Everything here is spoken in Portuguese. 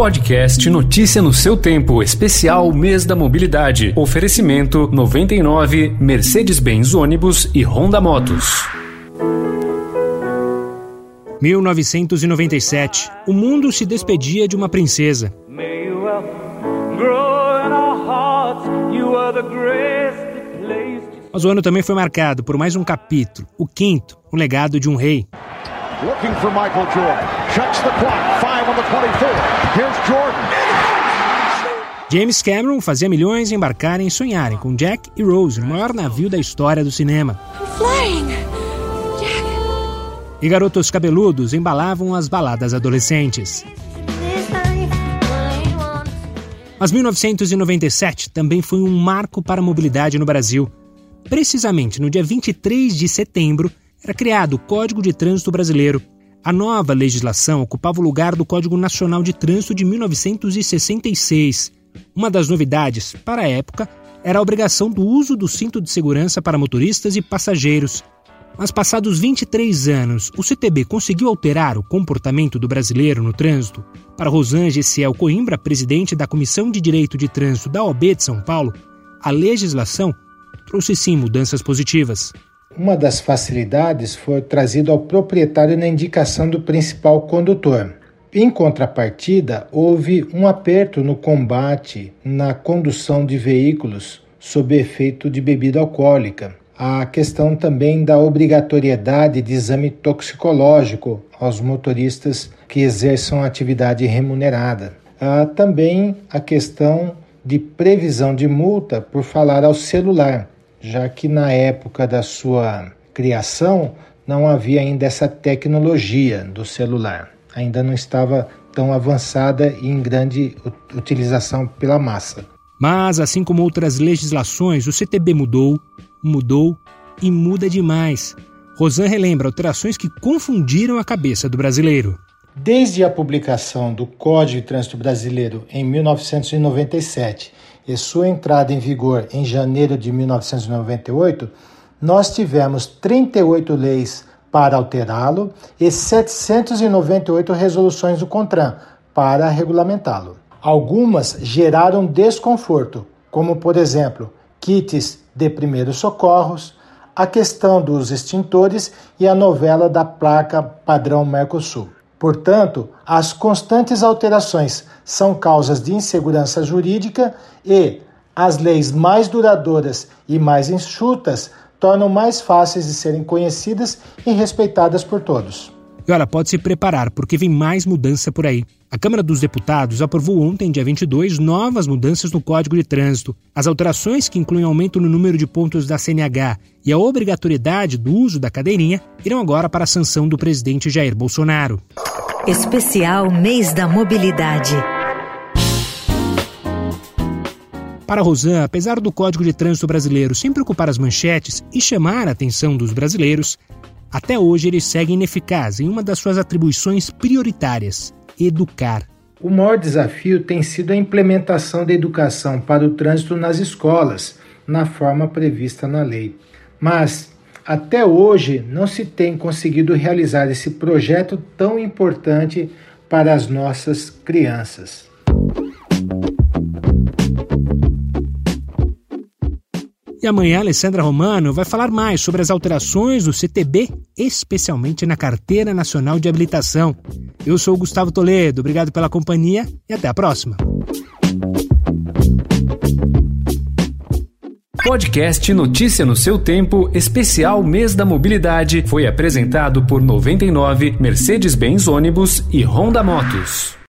Podcast Notícia no seu tempo, especial Mês da Mobilidade. Oferecimento 99 Mercedes-Benz ônibus e Honda Motos. 1997. O mundo se despedia de uma princesa. Mas o ano também foi marcado por mais um capítulo, o quinto, o legado de um rei. Looking for Michael Jordan. Checks the clock. Five on the 24. Here's Jordan. James Cameron fazia milhões embarcarem e sonharem com Jack e Rose, o maior navio da história do cinema. E garotos cabeludos embalavam as baladas adolescentes. Mas 1997 também foi um marco para a mobilidade no Brasil. Precisamente no dia 23 de setembro, era criado o Código de Trânsito Brasileiro. A nova legislação ocupava o lugar do Código Nacional de Trânsito de 1966. Uma das novidades, para a época, era a obrigação do uso do cinto de segurança para motoristas e passageiros. Mas passados 23 anos, o CTB conseguiu alterar o comportamento do brasileiro no trânsito? Para Rosângela Ciel Coimbra, presidente da Comissão de Direito de Trânsito da OB de São Paulo, a legislação trouxe sim mudanças positivas. Uma das facilidades foi trazido ao proprietário na indicação do principal condutor. Em contrapartida, houve um aperto no combate na condução de veículos sob efeito de bebida alcoólica. A questão também da obrigatoriedade de exame toxicológico aos motoristas que exerçam atividade remunerada. Há também a questão de previsão de multa por falar ao celular já que na época da sua criação não havia ainda essa tecnologia do celular, ainda não estava tão avançada e em grande utilização pela massa. Mas, assim como outras legislações, o CTB mudou, mudou e muda demais. Rosan relembra alterações que confundiram a cabeça do brasileiro. Desde a publicação do Código de Trânsito Brasileiro em 1997 e sua entrada em vigor em janeiro de 1998, nós tivemos 38 leis para alterá-lo e 798 resoluções do CONTRAN para regulamentá-lo. Algumas geraram desconforto, como, por exemplo, kits de primeiros socorros, a questão dos extintores e a novela da placa padrão Mercosul. Portanto, as constantes alterações são causas de insegurança jurídica e as leis mais duradouras e mais enxutas tornam mais fáceis de serem conhecidas e respeitadas por todos. E olha, pode se preparar, porque vem mais mudança por aí. A Câmara dos Deputados aprovou ontem, dia 22, novas mudanças no Código de Trânsito. As alterações, que incluem aumento no número de pontos da CNH e a obrigatoriedade do uso da cadeirinha, irão agora para a sanção do presidente Jair Bolsonaro. Especial Mês da Mobilidade. Para Rosan, apesar do Código de Trânsito Brasileiro sempre ocupar as manchetes e chamar a atenção dos brasileiros, até hoje ele segue ineficaz em uma das suas atribuições prioritárias: educar. O maior desafio tem sido a implementação da educação para o trânsito nas escolas, na forma prevista na lei. Mas, até hoje, não se tem conseguido realizar esse projeto tão importante para as nossas crianças. E amanhã a Alessandra Romano vai falar mais sobre as alterações do CTB, especialmente na Carteira Nacional de Habilitação. Eu sou o Gustavo Toledo, obrigado pela companhia e até a próxima. Podcast Notícia no seu tempo, especial Mês da Mobilidade, foi apresentado por 99 Mercedes-Benz ônibus e Honda Motos.